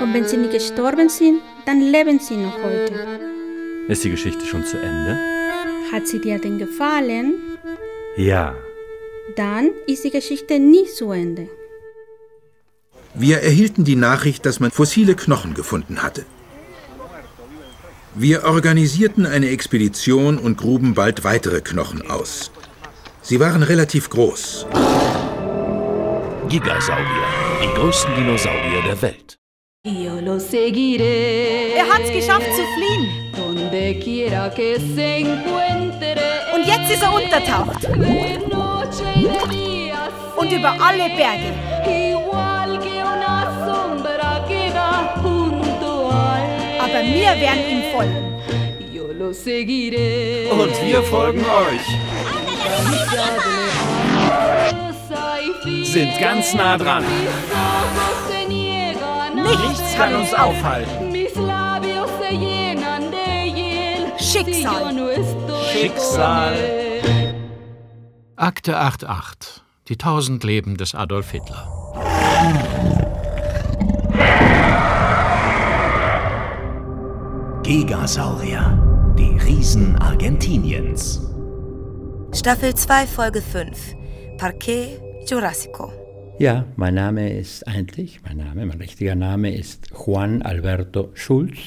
Und wenn sie nicht gestorben sind, dann leben sie noch heute. Ist die Geschichte schon zu Ende? Hat sie dir denn gefallen? Ja. Dann ist die Geschichte nie zu Ende. Wir erhielten die Nachricht, dass man fossile Knochen gefunden hatte. Wir organisierten eine Expedition und gruben bald weitere Knochen aus. Sie waren relativ groß. Gigasaurier, die größten Dinosaurier der Welt. Er hat's geschafft zu fliehen. Und jetzt ist er untertaucht. Und über alle Berge. Aber wir werden ihm folgen. Und wir folgen euch. Sind ganz nah dran. Nichts kann uns aufhalten. Schicksal. Schicksal. Akte 88. Die tausend Leben des Adolf Hitler. Gigasaurier, die Riesen Argentiniens. Staffel 2, Folge 5. Parquet Jurassico. Ja, mein Name ist eigentlich, mein Name, mein richtiger Name ist Juan Alberto Schulz.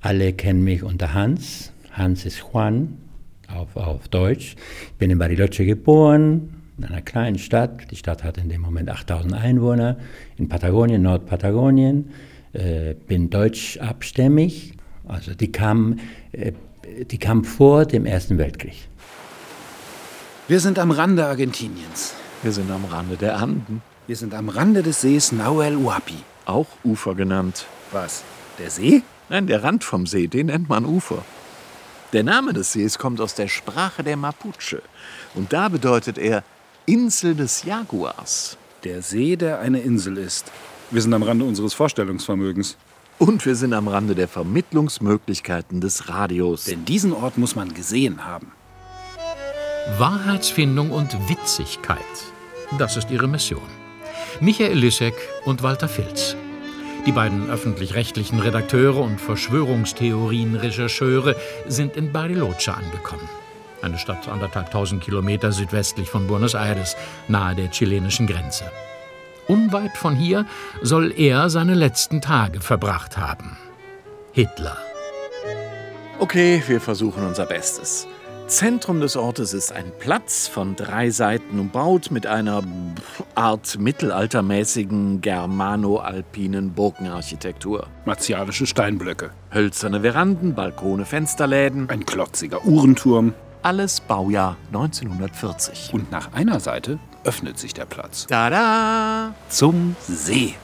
Alle kennen mich unter Hans. Hans ist Juan auf, auf Deutsch. Ich bin in Bariloche geboren, in einer kleinen Stadt. Die Stadt hat in dem Moment 8000 Einwohner in Patagonien, Nordpatagonien. Äh, bin deutschabstämmig. Also die kam, äh, die kam vor dem Ersten Weltkrieg. Wir sind am Rande Argentiniens. Wir sind am Rande der Anden. Wir sind am Rande des Sees Nahuel Huapi. Auch Ufer genannt. Was? Der See? Nein, der Rand vom See, den nennt man Ufer. Der Name des Sees kommt aus der Sprache der Mapuche. Und da bedeutet er Insel des Jaguars. Der See, der eine Insel ist. Wir sind am Rande unseres Vorstellungsvermögens. Und wir sind am Rande der Vermittlungsmöglichkeiten des Radios. Denn diesen Ort muss man gesehen haben. Wahrheitsfindung und Witzigkeit. Das ist ihre Mission. Michael Lissek und Walter Filz. Die beiden öffentlich-rechtlichen Redakteure und Verschwörungstheorien-Rechercheure sind in Bariloche angekommen. Eine Stadt anderthalb tausend Kilometer südwestlich von Buenos Aires, nahe der chilenischen Grenze. Unweit von hier soll er seine letzten Tage verbracht haben. Hitler. Okay, wir versuchen unser Bestes. Zentrum des Ortes ist ein Platz von drei Seiten umbaut mit einer Art mittelaltermäßigen germano-alpinen Burgenarchitektur. Martialische Steinblöcke. Hölzerne Veranden, Balkone, Fensterläden. Ein klotziger Uhrenturm. Alles Baujahr 1940. Und nach einer Seite öffnet sich der Platz. Tada! Zum See.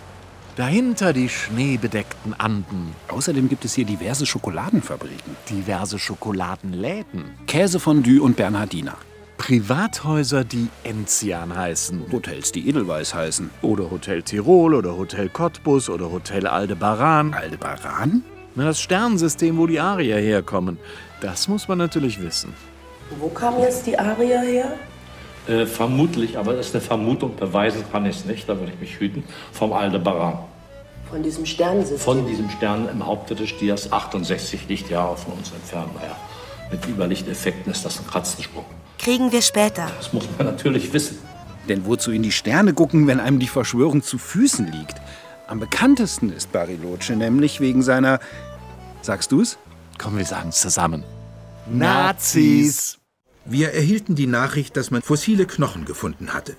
Dahinter die schneebedeckten Anden. Außerdem gibt es hier diverse Schokoladenfabriken. Diverse Schokoladenläden. Käsefondue und Bernhardiner. Privathäuser, die Enzian heißen. Hotels, die Edelweiß heißen. Oder Hotel Tirol oder Hotel Cottbus oder Hotel Aldebaran. Aldebaran? Na, das Sternensystem, wo die Arier herkommen. Das muss man natürlich wissen. Wo kamen jetzt die Arier her? Äh, vermutlich, aber das ist eine Vermutung, beweisen kann ich es nicht, da würde ich mich hüten, vom Aldebaran. Von diesem Sternensystem? Von diesem Stern im Haupte des Stiers, 68 Lichtjahre von uns entfernt. Naja, mit Überlichteffekten ist das ein Katzensprung. Kriegen wir später. Das muss man natürlich wissen. Denn wozu in die Sterne gucken, wenn einem die Verschwörung zu Füßen liegt? Am bekanntesten ist Bariloche nämlich wegen seiner. Sagst du's? Komm, wir sagen's zusammen. Nazis! Wir erhielten die Nachricht, dass man fossile Knochen gefunden hatte.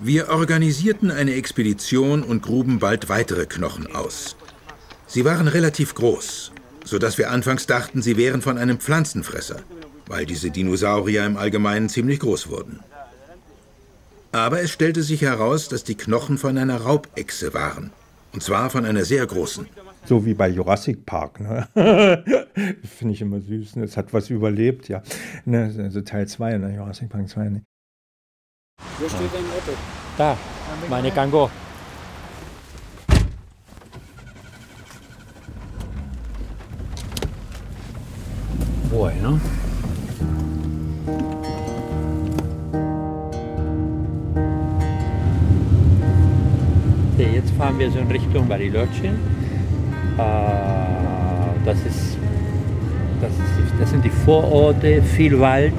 Wir organisierten eine Expedition und gruben bald weitere Knochen aus. Sie waren relativ groß, sodass wir anfangs dachten, sie wären von einem Pflanzenfresser, weil diese Dinosaurier im Allgemeinen ziemlich groß wurden. Aber es stellte sich heraus, dass die Knochen von einer Raubechse waren. Und zwar von einer sehr großen. So wie bei Jurassic Park. Ne? Finde ich immer süß. Ne? Es hat was überlebt, ja. Ne? Also Teil 2, ne? Jurassic Park 2. Ne? Wo steht dein Auto? Da, meine Gango. Bueno. fahren wir so in Richtung Bariloche. Äh, das, ist, das, ist, das sind die Vororte, viel Wald,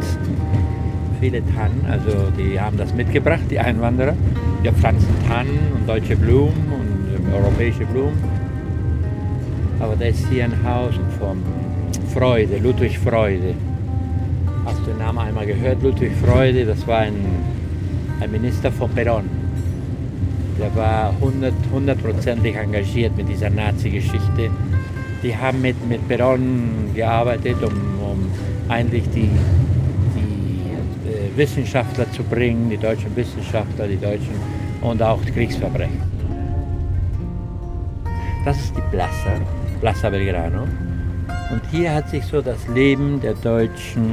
viele Tannen. Also die haben das mitgebracht, die Einwanderer. Wir pflanzen Tannen und deutsche Blumen und europäische Blumen. Aber da ist hier ein Haus von Freude, Ludwig Freude. Hast du den Namen einmal gehört? Ludwig Freude, das war ein, ein Minister von Perón. Der war hundertprozentig engagiert mit dieser Nazi-Geschichte. Die haben mit, mit Perón gearbeitet, um, um eigentlich die, die äh, Wissenschaftler zu bringen, die deutschen Wissenschaftler, die deutschen und auch die Kriegsverbrechen. Das ist die Plaza, Plaza Belgrano. Und hier hat sich so das Leben der deutschen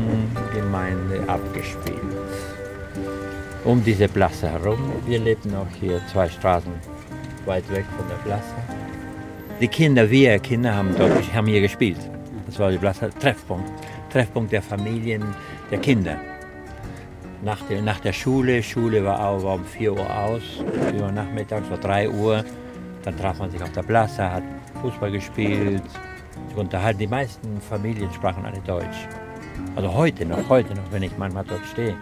Gemeinde abgespielt. Um diese Plaza herum. Wir lebten auch hier zwei Straßen weit weg von der Plaza. Die Kinder, wir Kinder haben dort haben hier gespielt. Das war die Plaza Treffpunkt. Treffpunkt der Familien, der Kinder. Nach der, nach der Schule, Schule war, auch, war um 4 Uhr aus, über nachmittags war 3 Uhr. Dann traf man sich auf der Plaza, hat Fußball gespielt, sich unterhalten. Die meisten Familien sprachen alle Deutsch. Also heute noch, heute noch, wenn ich manchmal dort stehe,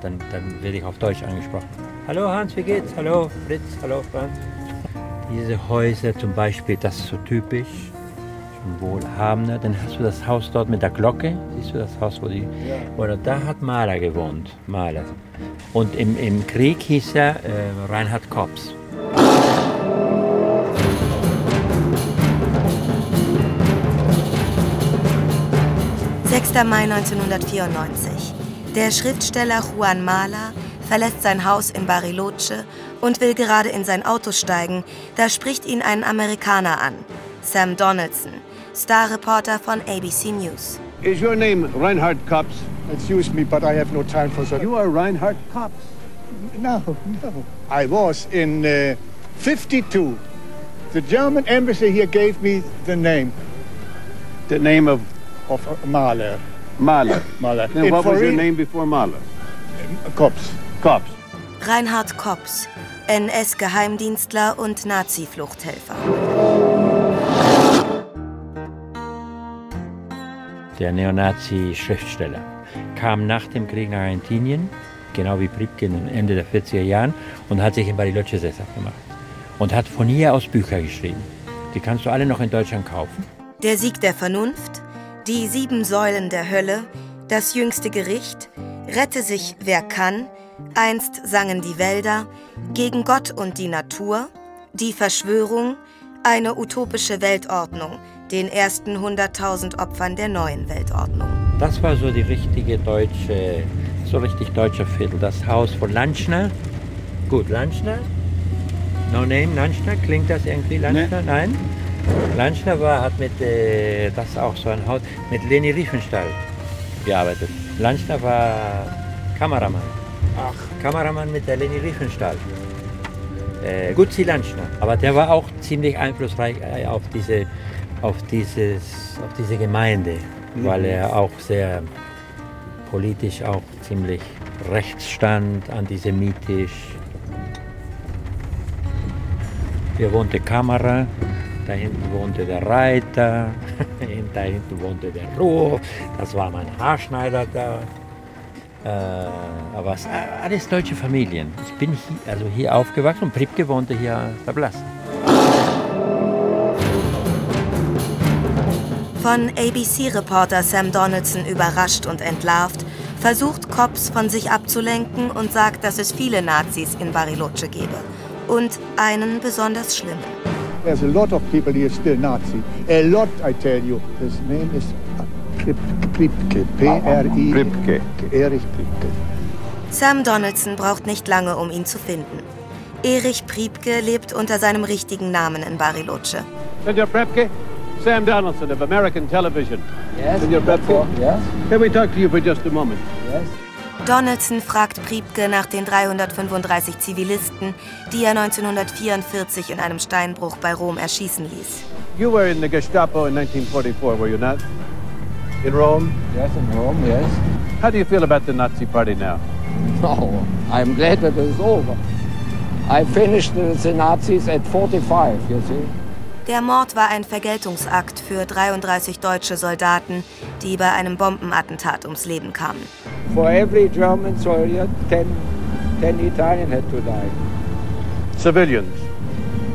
dann, dann werde ich auf Deutsch angesprochen. Hallo Hans, wie geht's? Hallo Fritz, hallo Franz. Diese Häuser zum Beispiel, das ist so typisch, schon wohlhabender. Dann hast du das Haus dort mit der Glocke, siehst du das Haus, wo die, ja. oder da hat Mahler gewohnt, Mahler. Und im, im Krieg hieß er äh, Reinhard Kops. 6. Mai 1994. Der Schriftsteller Juan Mala verlässt sein Haus in Bariloche und will gerade in sein Auto steigen, da spricht ihn ein Amerikaner an, Sam Donaldson, Starreporter von ABC News. Is your name Reinhard Kops? Excuse me, but I have no time for that. You are Reinhard Kops? No, no. I was in uh, 52. The German embassy here gave me the name. The name of of Mahler. Mahler. Mahler. Then what was your name before Mahler? Kops. Kops. Reinhard Kops, NS-Geheimdienstler und Nazi-Fluchthelfer. Der Neonazi-Schriftsteller kam nach dem Krieg nach Argentinien, genau wie Pripken Ende der 40er Jahren, und hat sich in Bariloche sesshaft gemacht. Und hat von hier aus Bücher geschrieben. Die kannst du alle noch in Deutschland kaufen. Der Sieg der Vernunft, die sieben Säulen der Hölle, das jüngste Gericht, rette sich wer kann, einst sangen die Wälder, gegen Gott und die Natur, die Verschwörung, eine utopische Weltordnung, den ersten 100.000 Opfern der neuen Weltordnung. Das war so die richtige deutsche, so richtig deutscher Viertel. Das Haus von Lanschner. Gut, Lanschner? No name, Lanschner? Klingt das irgendwie Lanschner? Nee. Nein? Lanschner war, hat mit, äh, das auch so ein Haus, mit Leni Riefenstahl gearbeitet. Lanschner war Kameramann. Ach. Kameramann mit der Leni Riefenstahl. Äh, Gutzi Lanschner. Aber der war auch ziemlich einflussreich äh, auf diese, auf dieses, auf diese Gemeinde, mhm. weil er auch sehr politisch auch ziemlich rechts stand, antisemitisch. Hier wohnte Kamera, da hinten wohnte der Reiter, da hinten wohnte der Ruhr, das war mein Haarschneider da. Äh, aber es alles deutsche Familien. Ich bin hier, also hier aufgewachsen und Pripke wohnte hier Blass. Von ABC-Reporter Sam Donaldson überrascht und entlarvt, versucht Cops von sich abzulenken und sagt, dass es viele Nazis in Bariloche gebe. Und einen besonders schlimmen. There's a lot of people here still Nazi. A lot, I tell you. His name is Pripke. P-R-I. Erich Pripke. Sam Donaldson braucht nicht lange, um ihn zu finden. Erich Priebke lebt unter seinem richtigen Namen in Bariloche. Senor Priebke, Sam Donaldson of American Television. Yes. Senor Priebke, yes. Can we talk to you for just a moment? Yes. Donaldson fragt Priebke nach den 335 Zivilisten, die er 1944 in einem Steinbruch bei Rom erschießen ließ. You were in the Gestapo in 1944, were you not? In Rome? Yes, in Rome, yes. How do you feel about the Nazi Party now? No, I'm glad that it's over. I finished the Nazis at 45, you see. Der Mord war ein Vergeltungsakt für 33 deutsche Soldaten, die bei einem Bombenattentat ums Leben kamen. For every German soldier, 10, 10 Italian had to die. Civilians.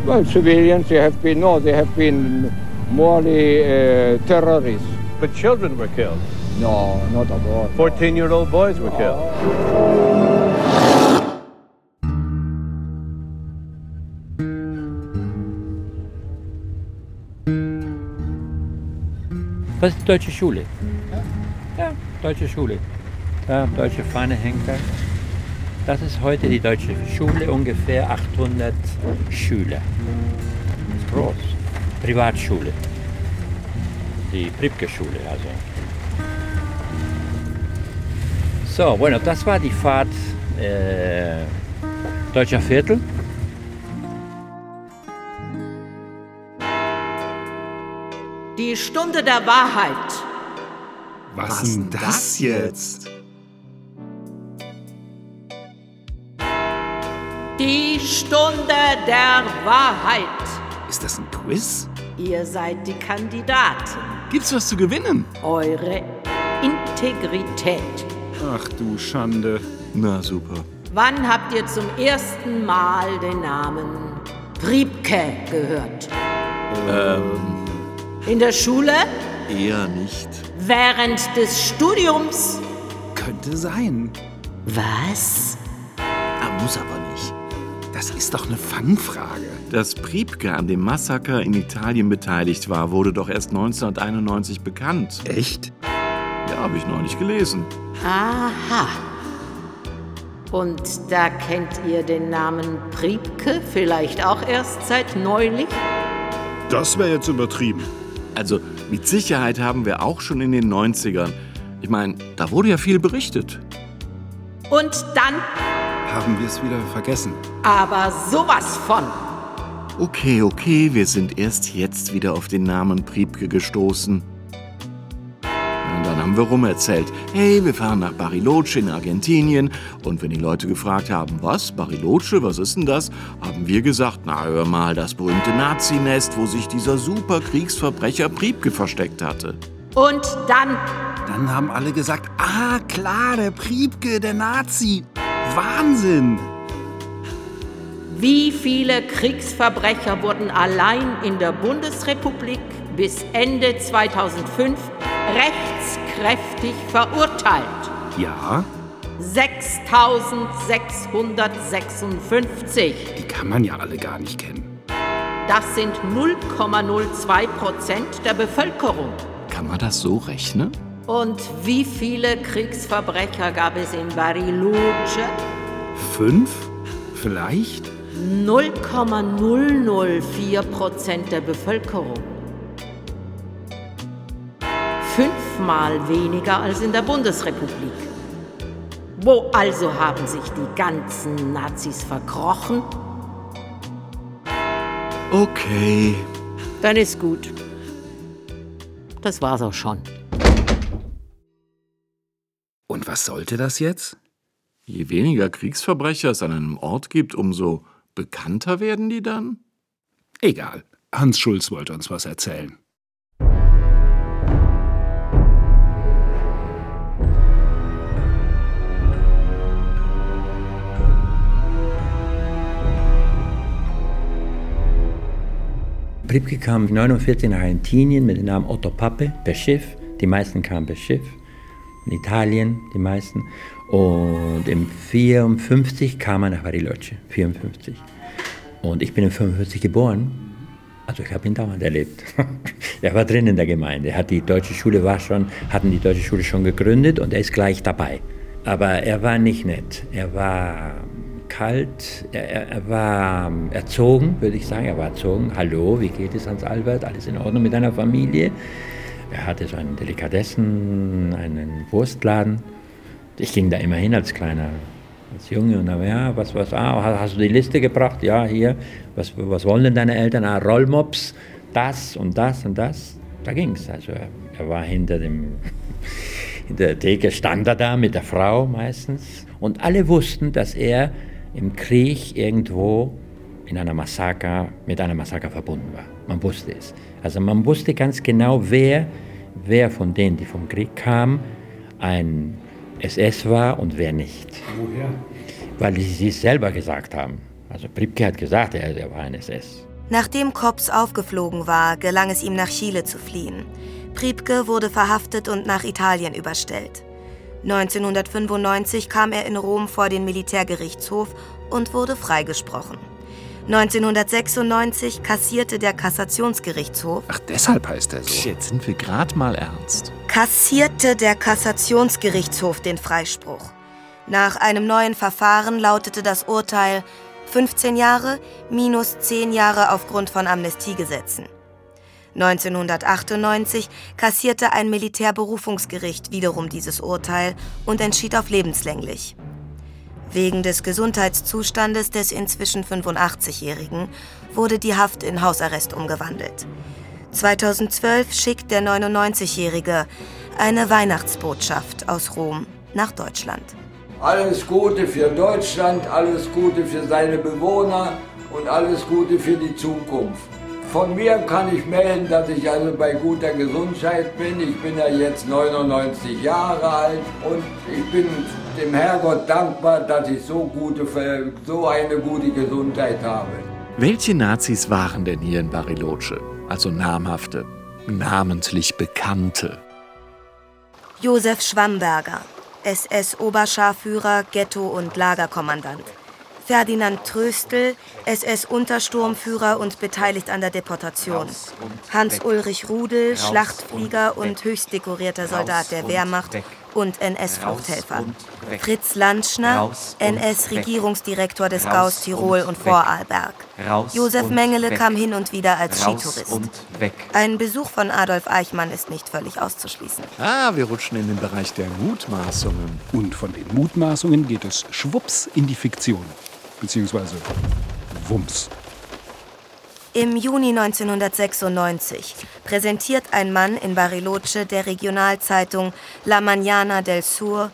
Well, civilians, they have been, no, they have been morely uh, terrorists. But children were killed. No, not at all. 14 year old boys were killed. Das ist die deutsche Schule. Ja, deutsche Schule. Da, deutsche Fahne hängt da. Das ist heute die deutsche Schule, ungefähr 800 Schüler. Das ist groß. Privatschule. Die Pripke-Schule, also. So, bueno, das war die Fahrt äh, Deutscher Viertel. Die Stunde der Wahrheit. Was denn das jetzt? Die Stunde der Wahrheit. Ist das ein Quiz? Ihr seid die Kandidaten. Gibt's was zu gewinnen? Eure Integrität. Ach du Schande. Na super. Wann habt ihr zum ersten Mal den Namen Priebke gehört? Ähm, In der Schule? eher nicht. Während des Studiums? Könnte sein. Was? Er muss aber nicht. Das ist doch eine Fangfrage. Dass Priebke an dem Massaker in Italien beteiligt war, wurde doch erst 1991 bekannt. Echt? Ja, habe ich neulich gelesen. Aha. Und da kennt ihr den Namen Priebke vielleicht auch erst seit neulich? Das wäre jetzt übertrieben. Also mit Sicherheit haben wir auch schon in den 90ern. Ich meine, da wurde ja viel berichtet. Und dann Haben wir es wieder vergessen? aber sowas von. Okay, okay, wir sind erst jetzt wieder auf den Namen Priebke gestoßen. Haben wir rumerzählt, hey, wir fahren nach Bariloche in Argentinien. Und wenn die Leute gefragt haben, was, Bariloche, was ist denn das, haben wir gesagt, na hör mal, das berühmte Nazinest, wo sich dieser super Kriegsverbrecher Priebke versteckt hatte. Und dann Dann haben alle gesagt, ah klar, der Priebke, der Nazi. Wahnsinn. Wie viele Kriegsverbrecher wurden allein in der Bundesrepublik bis Ende 2005 rechtskräftig verurteilt? Ja, 6656. die kann man ja alle gar nicht kennen. Das sind 0,02 Prozent der Bevölkerung. Kann man das so rechnen? Und wie viele Kriegsverbrecher gab es in Bariloche? Fünf? Vielleicht? 0,004 Prozent der Bevölkerung. Fünfmal weniger als in der Bundesrepublik. Wo also haben sich die ganzen Nazis verkrochen? Okay. Dann ist gut. Das war's auch schon. Und was sollte das jetzt? Je weniger Kriegsverbrecher es an einem Ort gibt, umso bekannter werden die dann? Egal. Hans Schulz wollte uns was erzählen. Pripke kam 1949 nach Argentinien mit dem Namen Otto Pappe per Schiff. Die meisten kamen per Schiff. In Italien, die meisten. Und im 54 kam er nach Bariloche. 54. Und ich bin in 55 geboren. Also ich habe ihn dauernd erlebt. er war drin in der Gemeinde. Er hat die deutsche Schule war schon, hatten die deutsche Schule schon gegründet und er ist gleich dabei. Aber er war nicht nett. Er war kalt, er, er, war erzogen, würde ich sagen. Er war erzogen. Hallo, wie geht es, Hans Albert? Alles in Ordnung mit deiner Familie? Er hatte so einen Delikatessen, einen Wurstladen. Ich ging da immer hin als kleiner, als Junge und dann, ja, was, was, ah, hast du die Liste gebracht? Ja, hier, was, was wollen denn deine Eltern? Ah, Rollmops, das und das und das. Da ging's. Also er, er war hinter dem, hinter der Theke, stand er da mit der Frau meistens. Und alle wussten, dass er im Krieg irgendwo in einer Massaker, mit einer Massaker verbunden war. Man wusste es. Also man wusste ganz genau, wer, wer von denen, die vom Krieg kamen, ein SS war und wer nicht. Woher? Weil sie es selber gesagt haben. Also Pripke hat gesagt, er, er war ein SS. Nachdem Kops aufgeflogen war, gelang es ihm nach Chile zu fliehen. Priebke wurde verhaftet und nach Italien überstellt. 1995 kam er in Rom vor den Militärgerichtshof und wurde freigesprochen. 1996 kassierte der Kassationsgerichtshof. Ach, deshalb heißt er so. Jetzt sind wir gerade mal ernst. Kassierte der Kassationsgerichtshof den Freispruch. Nach einem neuen Verfahren lautete das Urteil 15 Jahre minus 10 Jahre aufgrund von Amnestiegesetzen. 1998 kassierte ein Militärberufungsgericht wiederum dieses Urteil und entschied auf lebenslänglich. Wegen des Gesundheitszustandes des inzwischen 85-Jährigen wurde die Haft in Hausarrest umgewandelt. 2012 schickt der 99-Jährige eine Weihnachtsbotschaft aus Rom nach Deutschland. Alles Gute für Deutschland, alles Gute für seine Bewohner und alles Gute für die Zukunft. Von mir kann ich melden, dass ich also bei guter Gesundheit bin. Ich bin ja jetzt 99 Jahre alt und ich bin dem Herrgott dankbar, dass ich so, gute, so eine gute Gesundheit habe. Welche Nazis waren denn hier in Bariloche? Also namhafte, namentlich bekannte. Josef Schwamberger, SS-Oberscharführer, Ghetto- und Lagerkommandant. Ferdinand Tröstl, SS-Untersturmführer und beteiligt an der Deportation. Hans-Ulrich Rudel, Schlachtflieger und höchstdekorierter Soldat der Wehrmacht und NS-Fluchthelfer. Fritz Landschner, NS-Regierungsdirektor des Gaus Tirol und Vorarlberg. Josef Mengele kam hin und wieder als Skitourist. Ein Besuch von Adolf Eichmann ist nicht völlig auszuschließen. Ah, wir rutschen in den Bereich der Mutmaßungen. Und von den Mutmaßungen geht es schwupps in die Fiktion. Beziehungsweise Wumms. Im Juni 1996 präsentiert ein Mann in Bariloche der Regionalzeitung La Mañana del Sur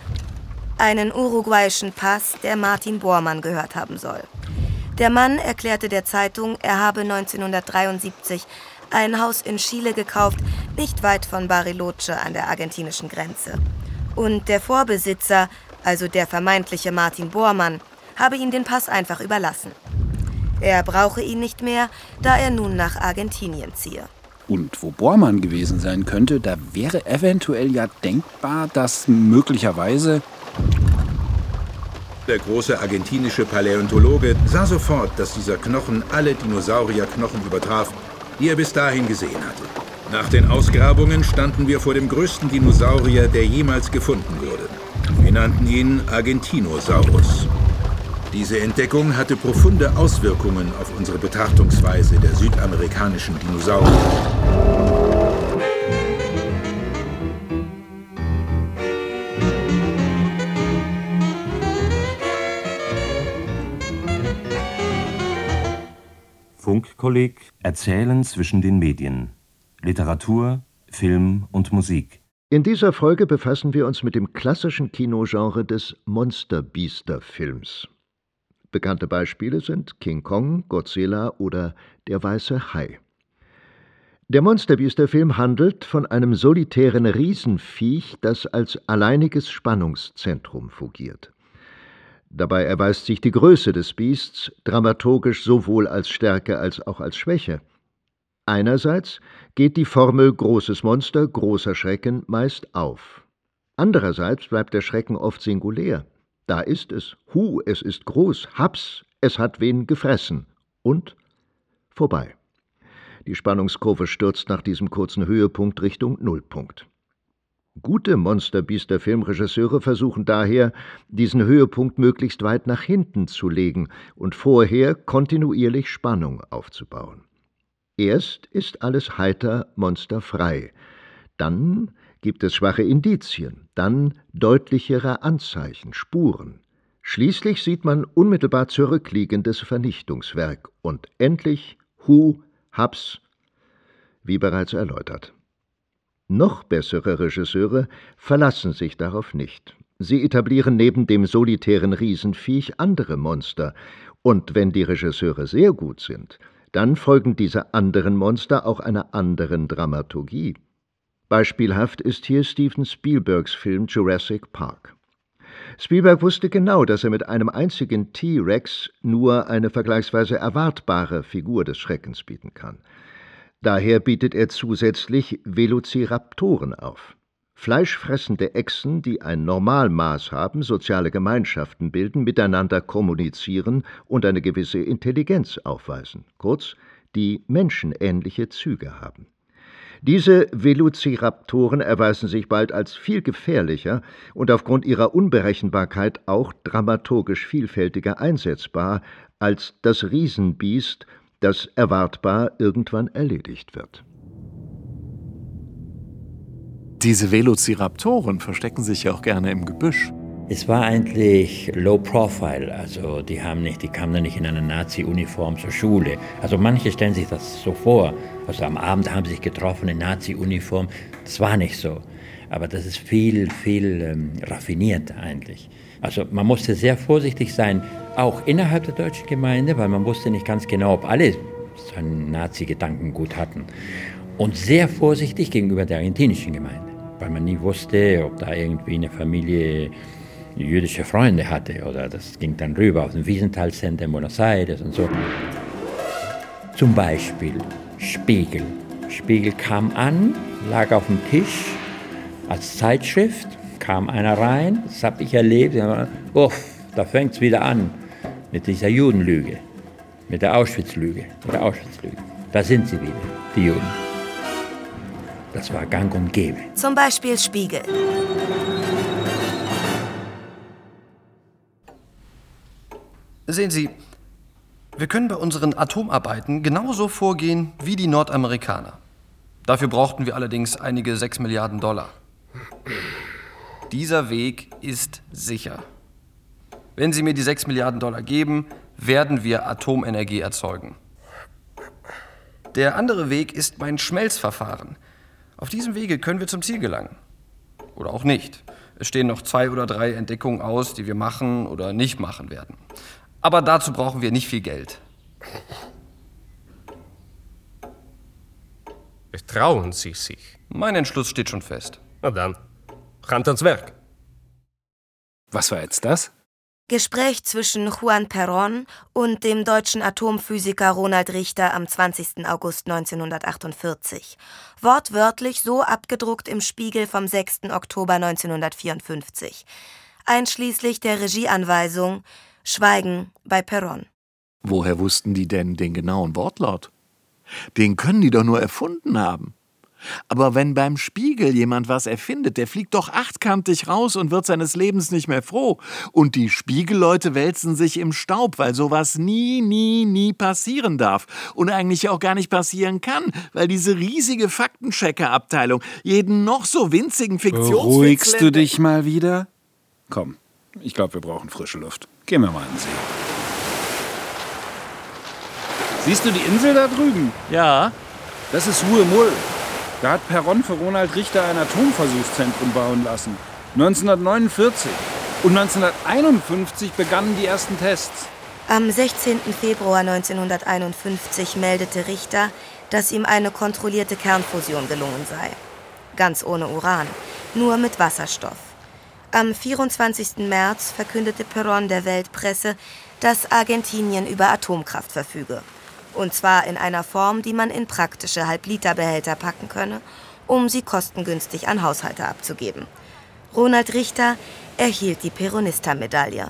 einen uruguayischen Pass, der Martin Bormann gehört haben soll. Der Mann erklärte der Zeitung, er habe 1973 ein Haus in Chile gekauft, nicht weit von Bariloche an der argentinischen Grenze. Und der Vorbesitzer, also der vermeintliche Martin Bormann, habe ihm den Pass einfach überlassen. Er brauche ihn nicht mehr, da er nun nach Argentinien ziehe. Und wo Bormann gewesen sein könnte, da wäre eventuell ja denkbar, dass möglicherweise der große argentinische Paläontologe sah sofort, dass dieser Knochen alle Dinosaurierknochen übertraf, die er bis dahin gesehen hatte. Nach den Ausgrabungen standen wir vor dem größten Dinosaurier, der jemals gefunden wurde. Wir nannten ihn Argentinosaurus. Diese Entdeckung hatte profunde Auswirkungen auf unsere Betrachtungsweise der südamerikanischen Dinosaurier. Funkkolleg Erzählen zwischen den Medien. Literatur, Film und Musik. In dieser Folge befassen wir uns mit dem klassischen Kinogenre des Monsterbiester-Films. Bekannte Beispiele sind King Kong, Godzilla oder Der weiße Hai. Der Monsterbiester-Film handelt von einem solitären Riesenviech, das als alleiniges Spannungszentrum fungiert. Dabei erweist sich die Größe des Biests dramaturgisch sowohl als Stärke als auch als Schwäche. Einerseits geht die Formel großes Monster, großer Schrecken meist auf. Andererseits bleibt der Schrecken oft singulär. Da ist es, hu, es ist groß, haps, es hat wen gefressen und vorbei. Die Spannungskurve stürzt nach diesem kurzen Höhepunkt Richtung Nullpunkt. Gute Monsterbiester-Filmregisseure versuchen daher, diesen Höhepunkt möglichst weit nach hinten zu legen und vorher kontinuierlich Spannung aufzubauen. Erst ist alles heiter monsterfrei, dann gibt es schwache Indizien, dann deutlichere Anzeichen, Spuren. Schließlich sieht man unmittelbar zurückliegendes Vernichtungswerk und endlich Hu, Haps, wie bereits erläutert. Noch bessere Regisseure verlassen sich darauf nicht. Sie etablieren neben dem solitären Riesenviech andere Monster, und wenn die Regisseure sehr gut sind, dann folgen diese anderen Monster auch einer anderen Dramaturgie. Beispielhaft ist hier Steven Spielbergs Film Jurassic Park. Spielberg wusste genau, dass er mit einem einzigen T-Rex nur eine vergleichsweise erwartbare Figur des Schreckens bieten kann. Daher bietet er zusätzlich Velociraptoren auf. Fleischfressende Echsen, die ein Normalmaß haben, soziale Gemeinschaften bilden, miteinander kommunizieren und eine gewisse Intelligenz aufweisen, kurz, die menschenähnliche Züge haben. Diese Velociraptoren erweisen sich bald als viel gefährlicher und aufgrund ihrer Unberechenbarkeit auch dramaturgisch vielfältiger einsetzbar als das Riesenbiest, das erwartbar irgendwann erledigt wird. Diese Velociraptoren verstecken sich ja auch gerne im Gebüsch. Es war eigentlich low profile, also die haben nicht, die kamen nicht in einer Nazi-Uniform zur Schule. Also manche stellen sich das so vor. Also am Abend haben sie sich getroffen in Nazi-Uniform. Das war nicht so. Aber das ist viel, viel ähm, raffiniert eigentlich. Also man musste sehr vorsichtig sein, auch innerhalb der deutschen Gemeinde, weil man wusste nicht ganz genau, ob alle so einen Nazi-Gedankengut hatten. Und sehr vorsichtig gegenüber der argentinischen Gemeinde weil man nie wusste, ob da irgendwie eine Familie jüdische Freunde hatte oder das ging dann rüber auf dem Wiesenthal Center in Buenos Aires und so. Zum Beispiel Spiegel. Spiegel kam an, lag auf dem Tisch als Zeitschrift, kam einer rein, das habe ich erlebt, uff, da fängt es wieder an mit dieser Judenlüge, mit der Auschwitz-Lüge, mit der Auschwitz-Lüge. Da sind sie wieder, die Juden. Das war gang und gäbe. Zum Beispiel Spiegel. Sehen Sie, wir können bei unseren Atomarbeiten genauso vorgehen wie die Nordamerikaner. Dafür brauchten wir allerdings einige 6 Milliarden Dollar. Dieser Weg ist sicher. Wenn Sie mir die 6 Milliarden Dollar geben, werden wir Atomenergie erzeugen. Der andere Weg ist mein Schmelzverfahren. Auf diesem Wege können wir zum Ziel gelangen. Oder auch nicht. Es stehen noch zwei oder drei Entdeckungen aus, die wir machen oder nicht machen werden. Aber dazu brauchen wir nicht viel Geld. Trauen Sie sich? Mein Entschluss steht schon fest. Na dann, Hand ans Werk. Was war jetzt das? Gespräch zwischen Juan Perón und dem deutschen Atomphysiker Ronald Richter am 20. August 1948. Wortwörtlich so abgedruckt im Spiegel vom 6. Oktober 1954. Einschließlich der Regieanweisung Schweigen bei Perón. Woher wussten die denn den genauen Wortlaut? Den können die doch nur erfunden haben. Aber wenn beim Spiegel jemand was erfindet, der fliegt doch achtkantig raus und wird seines Lebens nicht mehr froh. Und die Spiegelleute wälzen sich im Staub, weil sowas nie, nie, nie passieren darf. Und eigentlich auch gar nicht passieren kann, weil diese riesige Faktenchecker-Abteilung jeden noch so winzigen Fiktionsfilm. Beruhigst du dich mal wieder? Komm, ich glaube, wir brauchen frische Luft. Gehen wir mal an den See. Siehst du die Insel da drüben? Ja. Das ist Ruhe-Mull. Da hat Perron für Ronald Richter ein Atomversuchszentrum bauen lassen. 1949. Und 1951 begannen die ersten Tests. Am 16. Februar 1951 meldete Richter, dass ihm eine kontrollierte Kernfusion gelungen sei. Ganz ohne Uran, nur mit Wasserstoff. Am 24. März verkündete Perron der Weltpresse, dass Argentinien über Atomkraft verfüge. Und zwar in einer Form, die man in praktische Halbliterbehälter packen könne, um sie kostengünstig an Haushalte abzugeben. Ronald Richter erhielt die Peronista-Medaille.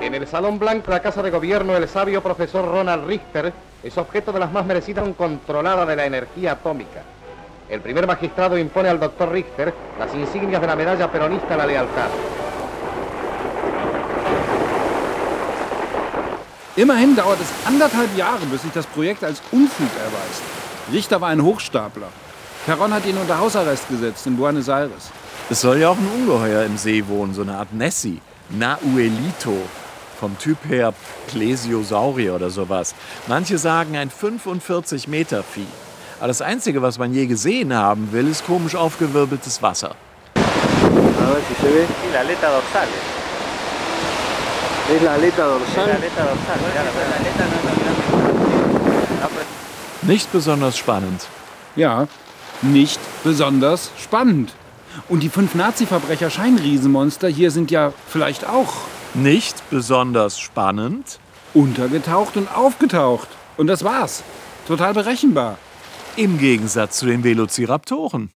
En el Salón Blanco de la Casa de Gobierno, el sabio profesor Ronald Richter es objeto de las más merecidas controlada de la energía atómica. El primer magistrado impone al doctor Richter las insignias de la medalla peronista a la lealtad. Immerhin dauert es anderthalb Jahre, bis sich das Projekt als Unfug erweist. Richter war ein Hochstapler. Perron hat ihn unter Hausarrest gesetzt in Buenos Aires. Es soll ja auch ein Ungeheuer im See wohnen, so eine Art Nessie. Nauelito. Vom Typ her Plesiosaurier oder sowas. Manche sagen ein 45 Meter Vieh. Aber das Einzige, was man je gesehen haben will, ist komisch aufgewirbeltes Wasser. Nicht besonders spannend. Ja, nicht besonders spannend. Und die fünf Nazi-Verbrecher-Scheinriesenmonster hier sind ja vielleicht auch Nicht besonders spannend. untergetaucht und aufgetaucht. Und das war's. Total berechenbar. Im Gegensatz zu den Velociraptoren.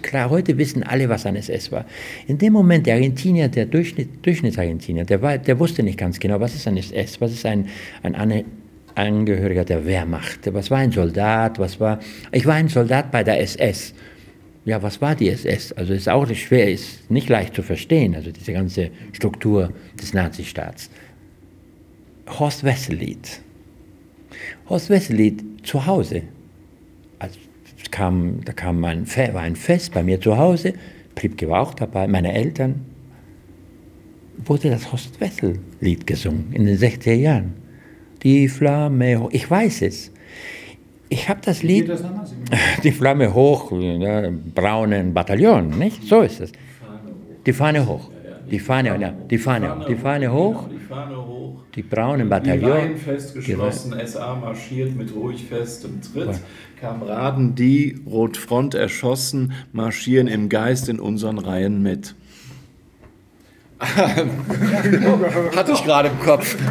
Klar, heute wissen alle, was ein SS war. In dem Moment, der Argentinier, der Durchschnitt, Durchschnittsargentinier, der, war, der wusste nicht ganz genau, was ist ein SS, was ist ein, ein Angehöriger der Wehrmacht, was war ein Soldat, was war. Ich war ein Soldat bei der SS. Ja, was war die SS? Also ist auch nicht schwer, ist nicht leicht zu verstehen, also diese ganze Struktur des Nazistaats. Horst Wesselied. Horst Wesselied zu Hause. Kam, da kam ein, Fe- war ein Fest bei mir zu Hause, Pripke war auch dabei, meine Eltern. Wurde das Horst Wessel-Lied gesungen in den 60er Jahren. Die Flamme hoch. Ich weiß es. Ich habe das Lied. Die Flamme hoch, ja, braunen Bataillon, nicht? So ist es. Die Fahne hoch. Die Fahne, ja, die Fahne, die Fahne hoch. Die Fahne hoch. Die braunen Die Bataillon. Reihen festgeschlossen, SA marschiert mit ruhig festem Tritt. Kameraden, die Rotfront erschossen, marschieren im Geist in unseren Reihen mit. Hatte ich gerade im Kopf.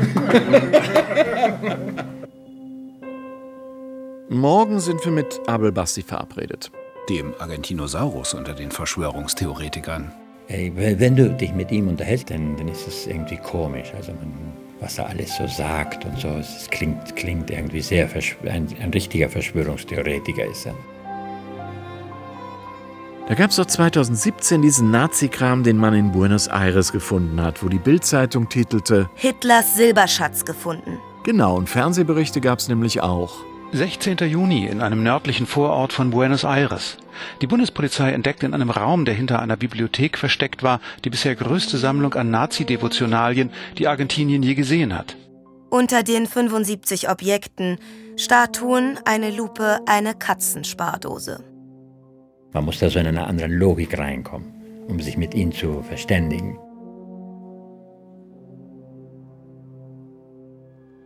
Morgen sind wir mit Abel Basti verabredet. Dem Argentinosaurus unter den Verschwörungstheoretikern. Ey, wenn du dich mit ihm unterhältst, dann, dann ist es irgendwie komisch. Also man, was er alles so sagt und so, es klingt, klingt irgendwie sehr, ein, ein richtiger Verschwörungstheoretiker ist er. Da gab es doch 2017 diesen Nazi-Kram, den man in Buenos Aires gefunden hat, wo die Bild-Zeitung titelte. Hitlers Silberschatz gefunden. Genau, und Fernsehberichte gab es nämlich auch. 16. Juni in einem nördlichen Vorort von Buenos Aires. Die Bundespolizei entdeckte in einem Raum, der hinter einer Bibliothek versteckt war, die bisher größte Sammlung an Nazi-Devotionalien, die Argentinien je gesehen hat. Unter den 75 Objekten Statuen, eine Lupe, eine Katzenspardose. Man muss da so in eine andere Logik reinkommen, um sich mit ihm zu verständigen.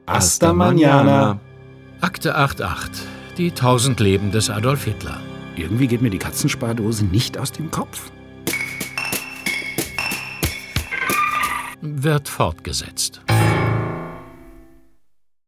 Hasta mañana. Akte 88. Die tausend Leben des Adolf Hitler. Irgendwie geht mir die Katzenspardose nicht aus dem Kopf. Wird fortgesetzt.